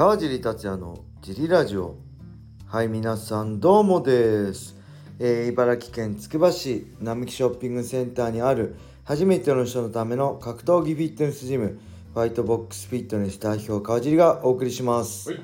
川尻達也のジリラジオ。はい皆さんどうもです、えー茨城県つくば市並木ショッピングセンターにある初めての人のための格闘技フィットネスジムファイトボックスフィットネス代表川尻がお送りします。はい、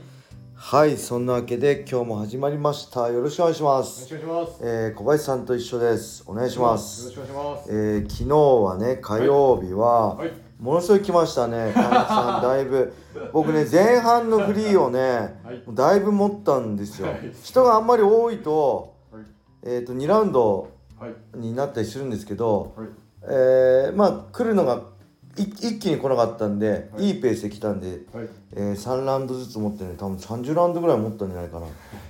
はいそんなわけで今日も始まりました。よろしくお願いします。しくお願いします。えー小林さんと一緒です。お願いします。よろしくお願いします。えー昨日はね火曜日は、はい、ものすごい来ましたね、神田さん、だいぶ。僕ね、前半のフリーをね、はい。だいぶ持ったんですよ。はい。人があんまり多いと、はい、えっ、と、2ラウンドはい、になったりするんですけど、はい、えーまあ、来るのがい一気に来なかったんで、はい。い、いペースで来たんで、はい、えー3ラウンドずつ持ってね、多分30ラウンドぐらい持ったんじゃないかな。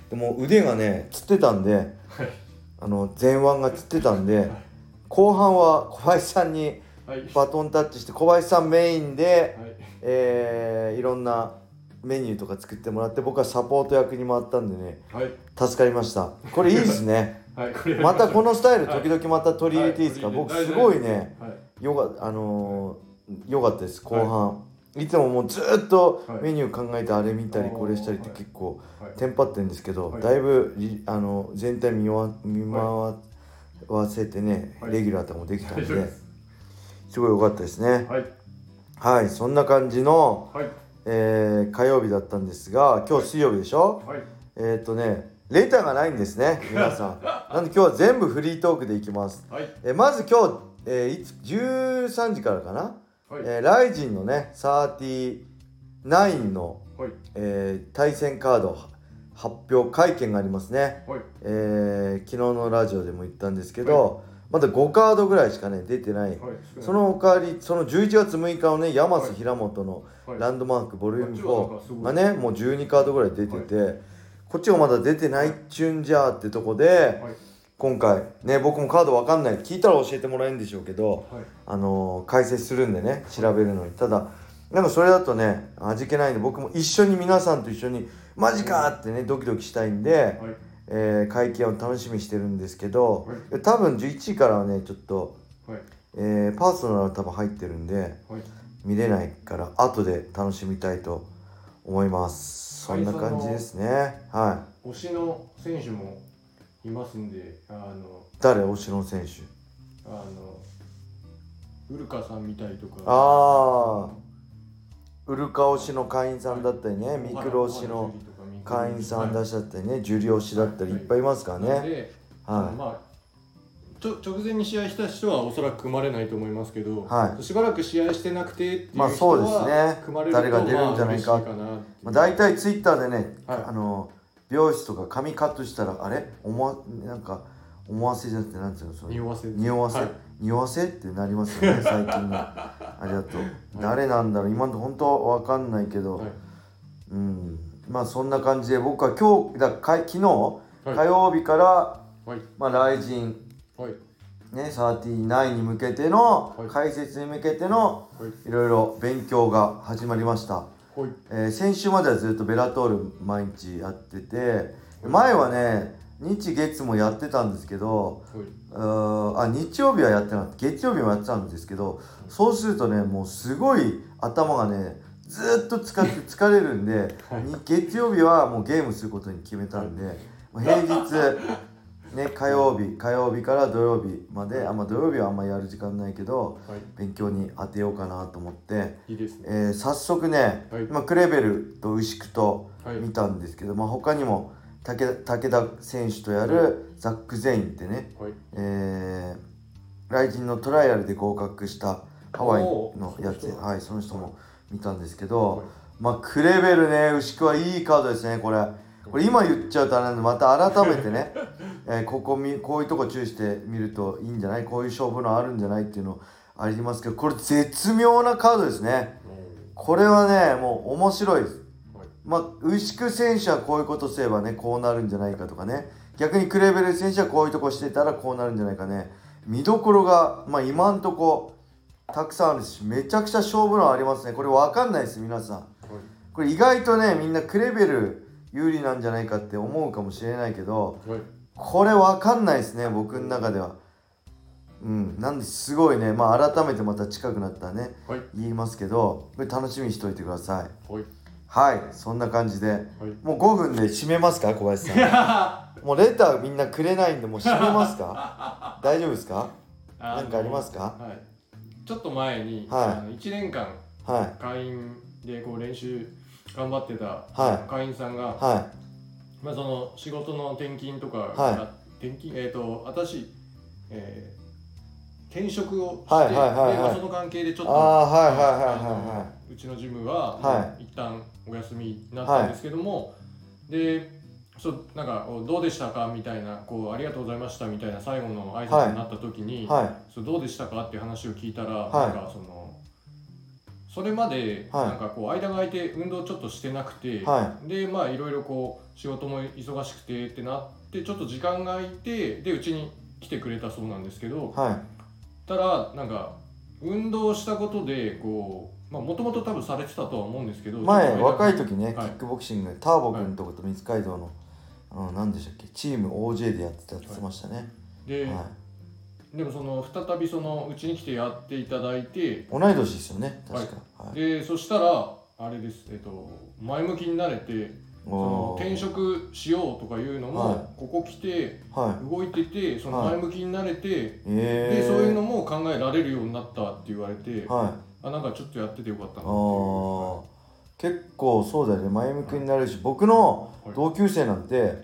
でも腕がね、つってたんで、はい、あの前腕がつってたんで、後半は小林さんにはい、バトンタッチして、小林さんメインで、はい、えーいろんなメニューとか作ってもらって僕はサポート役に回ったんでねはい、助かりました。これいいですね。はい、またこのスタイルはい。時々また取り入れていいですか、はい。僕すごいねはい、よかあのーよかったです後半、い、つももうずーっとはい。メニュー考えてあれ見たりこれしたりってはい。結構はい、テンパってるんですけど、はい。だいぶりあの全体見わ見回わせてね、はい。レギュラーとかもできたんです。すごい良かったですね。はい、はいそんな感じのはい、えー火曜日だったんですが今日水曜日でしょ？はい、えっ、とねレターがないんですね皆さん。なんで今日は全部フリートークでいきます、はい、えーまず今日、えーいつ13時からかな、はい、えーライジンのね39の、はい、えー対戦カード発表会見がありますね、はい、えー昨日のラジオでも言ったんですけど、まだ5カードぐらいしかね出てない、はい、そのおかわりその11月6日のね山瀬はい。平本のはい、ランドマークボリュームこっちはなんかす4ごい。がねもう12カードぐらい出てて、こっちがまだ出てないっちゅうんじゃーってとこではい、今回ね僕もカードわかんない聞いたら教えてもらえるんでしょうけどはい、あのー解説するんでね調べるのに。ただなんかそれだとね味気ないんで僕も一緒に皆さんと一緒にマジかーってねドキドキしたいんで、はい、えー会見を楽しみにしてるんですけどはい。多分11時からはねちょっと、はい、えーパーソナル多分入ってるんではい、見れないから後で楽しみたいと思います。そんな感じですね。はい。推しの選手もいますんで、あの、誰？推しの選手。あの。ウルカさんみたいとか。あウルカ推しの会員さんだったりねミクロ推しの会員さんだはいしだったりねジュリ推しだったりい。っぱいいますからね。で、はまあちょ直前に試合した人はおそらく組まれないと思いますけど、はい。しばらく試合してなくてっていう人まあそうですね。は組まれると誰が出るんじゃないかまあ大体ツイッターでね、はい。あの美容室とか髪カットしたらあれ？思わなんか思わせじゃなくてなんていうのそれ匂わせ。匂わせ、はい。匂わせってなりますよね最近の。あれだと、誰なんだろう。今のとこ本当わかんないけど、はい。うんまあそんな感じで僕は今日だかい昨日、はい。火曜日からはい。まあ雷神はい。ね39に向けての、はい。解説に向けてのはい。いろいろ勉強が始まりました、はい。えー先週まではずっとベラトール毎日やってて前はね日月もやってたんですけどはい。うーんあ日曜日はやってなかった。月曜日もやってたんですけどそうするとねもうすごい頭がねずっと使って疲れるんで、月曜日はもうゲームすることに決めたんで、平日ね火曜日火曜日から土曜日まであまあ土曜日はあんまやる時間ないけどはい。勉強に当てようかなと思って、いいですね。えー早速ね、はい。まあ、クレベルと牛久とはい。見たんですけど、まあ、他にも武武田選手とやるザック・ゼインってね、はい。えー、来人のトライアルで合格したハワイのやつ。はいその人も見たんですけど、まあクレベルね牛久はいいカードですねこれ。これ今言っちゃうとあれなんでまた改めてね、えーここみこういうとこ注意して見るといいんじゃない？こういう勝負のあるんじゃない？っていうのありますけどこれ絶妙なカードですね。これはねもう面白いです。はい。まあ、牛久選手はこういうことすればねこうなるんじゃないかとかね。逆にクレベル選手はこういうとこしてたらこうなるんじゃないかね。見どころが、まあ、今んとこたくさんあるしめちゃくちゃ勝負のありますね。これ分かんないです皆さん。はい。これ意外とねみんなクレベル有利なんじゃないかって思うかもしれないけどはい。これ分かんないですね僕の中では。うん。なんですごいね。まあ改めてまた近くなったらねはい。言いますけどこれ楽しみにしといてください。はい。はい。そんな感じで。はい。もう5分で締めますか小林さん。もうレターみんなくれないんでもう締めますか？大丈夫ですか？あのなんかありますか？はいちょっと前に、はい。あの1年間はい。会員でこう練習頑張ってたはい。会員さんが、はまあ、その仕事の転勤とか、は転勤えっ、と私、えー転職をして、はいはいはいはい。でまあその関係でちょっとああはいはいはいはいあはのうちのジムは、は一旦お休みになったんですけども、でそうなんかおどうでしたかみたいなこうありがとうございましたみたいな最後の挨拶になった時に、い。はい。そうどうでしたかっていう話を聞いたら、はい。なんかそのそれまではい。なんかこう間が空いて運動ちょっとしてなくて、はでまあいろいろこう仕事も忙しくてってなってちょっと時間が空いてでうちに来てくれたそうなんですけどはい。たらなんか運動したことでこうまあもともと多分されてたとは思うんですけど前若い時ね、はい。キックボクシングでターボ君とこと三街道の、うん、何でしたっけ？チーム OJ でやってたって言ってましたね、で、はい。でもその再びそのうちに来てやっていただいて同い年ですよね確か、はい。でそしたらあれです。えっと前向きになれてその転職しようとかいうのも、はい。ここ来てはい。動いててそのはい。前向きになれて、えー、でそういうのも考えられるようになったって言われて、はい。あなんかちょっとやっててよかったなっていう結構そうだよね。前向きになれるし僕のはい。同級生なんてはい。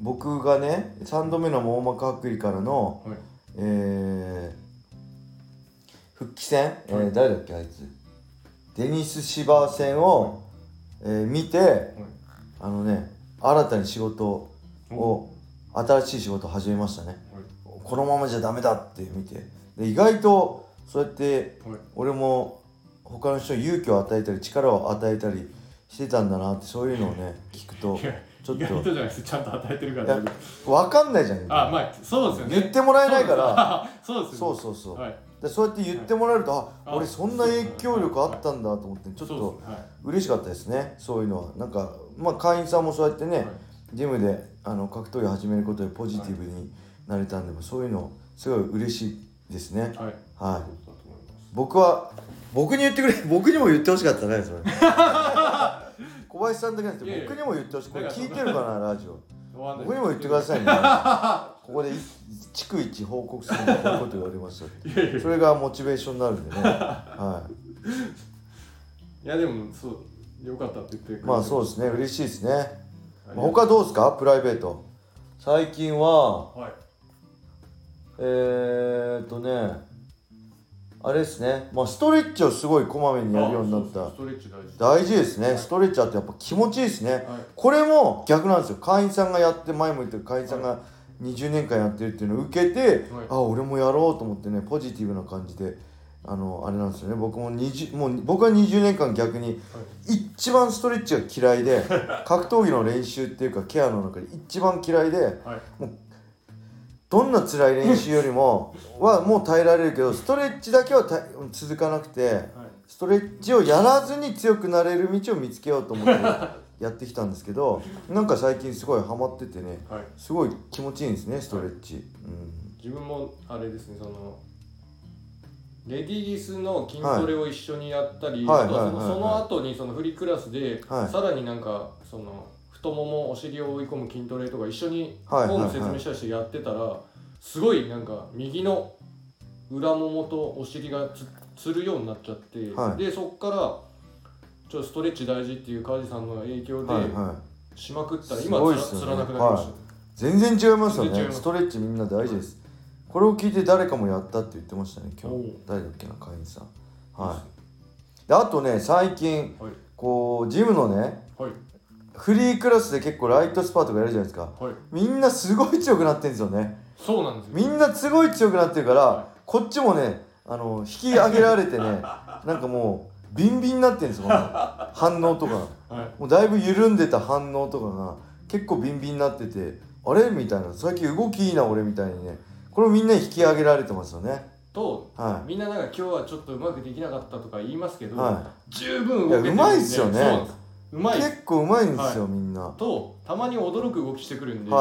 僕がね3度目の網膜剥離からの、はい。えー復帰戦、えーはい。誰だっけあいつ。デニス・シバー戦を、えー見てはい。あのね新たに仕事を新しい仕事を始めましたね。はい。このままじゃダメだって見て。で意外とそうやってはい。俺も他の人に勇気を与えたり力を与えたりしてたんだなってそういうのをね聞くとちょっと。とじゃないです。ちゃんと与えてるから。分かんないじゃん。あまあそうですよね。言ってもらえないから。そうですね。うそうそう、はい。でそうやって言ってもらえると、ああ俺そんな影響力あったんだと思ってちょっそうと嬉しかったですね。そういうのは。なんかまあ会員さんもそうやってね、はい。ジムであの格闘技始めることでポジティブになれたんでもそういうのすごい嬉しいですね。はい。はい。僕は僕に言ってくれ 僕にも言ってほしかったねそれ。小林さんだけじゃなくて僕にも言ってほしい。これ聞いてるかなラジオ。僕にも言ってくださいね。ここでい逐一報告するのこういうこと言われましたって。それがモチベーションになるんでね。はい。やでもそうよかったって言ってくれて。まあそうですね。嬉しいですね。はい他どうですか？プライベート。最近ははい。えー、っとねあれですね。まあストレッチをすごいこまめにやるようになった。大事。ですね。ストレッチあってやっぱ気持ちいいですね。はい。これも逆なんですよ。会員さんがやって前も言った会員さんが20年間やってるっていうのを受けて、はい。あ俺もやろうと思ってねポジティブな感じであのあれなんですよね。僕も20もう僕は20年間逆に一番ストレッチが嫌いで格闘技の練習っていうかケアの中で一番嫌いではいどんな辛い練習よりもはもう耐えられるけどストレッチだけはた続かなくてはい。ストレッチをやらずに強くなれる道を見つけようと思って やってきたんですけどなんか最近すごいハマっててねはい。すごい気持ちいいんですねストレッチ、うん。自分もあれですねそのレディースの筋トレを一緒にやったり、その後にそのフリークラスで、はい。さらになんかその太ももお尻を追い込む筋トレとか一緒にフはいはいはい。ォーム説明したりしてやってたら、すごいなんか右の裏ももとお尻がつつるようになっちゃって、はい。でそっからちょっとストレッチ大事っていう梶さんの影響で、はいはい。しまくったらす今つらごいっすよね。つらなくなりました、全然違いますよ全然違います。ねストレッチみんな大事です。これを聞いて誰かもやったって言ってましたね今日。誰だっけな会員さん。はい。であとね最近はい。こうジムのねはいフリークラスで結構ライトスパーとかやるじゃないですか。はい。みんなすごい強くなってんですよね。そうなんですよ。みんなすごい強くなってるから、はこっちもねあの引き上げられてね なんかもうビンビンになってるんですよ反応とかはい。もうだいぶ緩んでた反応とかが結構ビンビンになっててあれ？みたいな。最近動きいいな俺みたいにね。これをみんなに引き上げられてますよね。とはみんななんか今日はちょっとうまくできなかったとか言いますけど、い。は十分動けてるんで。いやうまいっすよね。そうまい。い結構うまいんですよ、みんな。はとたまに驚く動きしてくるんで、い。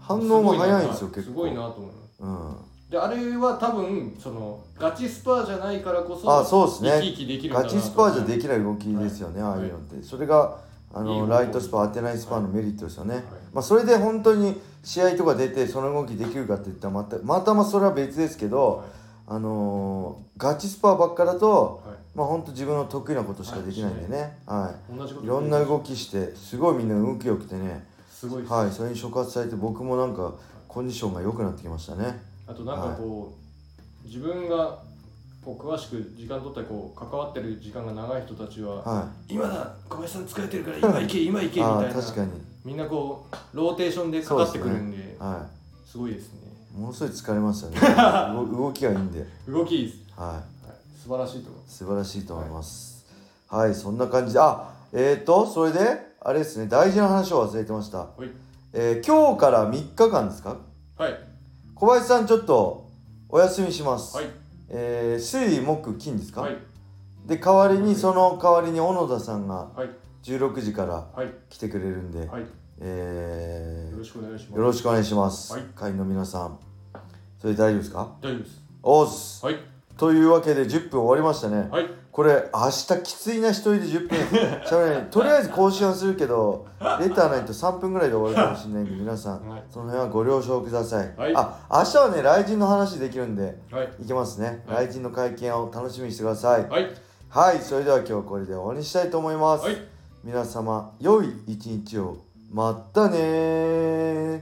反応も早いんですよ結構。すごいなと思います。うん。であれは多分そのガチスパーじゃないからこそあそうですね。生き生きできるんだガなと。チスパーじゃできない動きですよね、ああいうのって。それがあのいい方法ライトスパー当てないスパーのメリットですよね、はい。まあ、それで本当に試合とか出てその動きできるかって言ったらまたまたまそれは別ですけど、あのーガチスパーばっかだと、はい。まあ本当自分の得意なことしかできないんでね、は同じことい、いろんな動きしてすごいみんな動きよくてね、すごいです、はい、それに触発されて僕もなんかコンディションが良くなってきましたね。あとなんかこう、自分がこう詳しく時間取ったりこう関わってる時間が長い人たちは、は今だ小林さん疲れてるから今行け 今行けみたいな。確かに、みんんなこうローテーションでかかってくるんではすごいですね。い、ものすごい疲れますよね。動動きがいいんで、動きいいです、はい、はい、素晴らしいと思います。素晴らしいと思います。はい、そんな感じで、あ、えーと、それで、あれですね、大事な話を忘れてました。はい。えー今日から3日間ですか？はい。小林さんちょっとお休みします。はい。えー水木金ですか、はい。で代わりにその代わりに小野田さんがはい。16時からはい。来てくれるんで、はい。えーよろしくお願いします。よろしくお願いします、はい。会員の皆さんそれで大丈夫ですか？大丈夫です。おっす。はい。というわけで10分終わりましたね、はい。これ明日きついな一人で10分。しゃべれない。とりあえず更新はするけどレターないと3分ぐらいで終わるかもしれないんで皆さんはい。その辺はご了承ください、はい。あ明日はね雷神の話できるんではい。いけますね、はい。雷神の会見を楽しみにしてください。はい。はいそれでは今日はこれで終わりにしたいと思います、はい。皆様良い一日を。またねー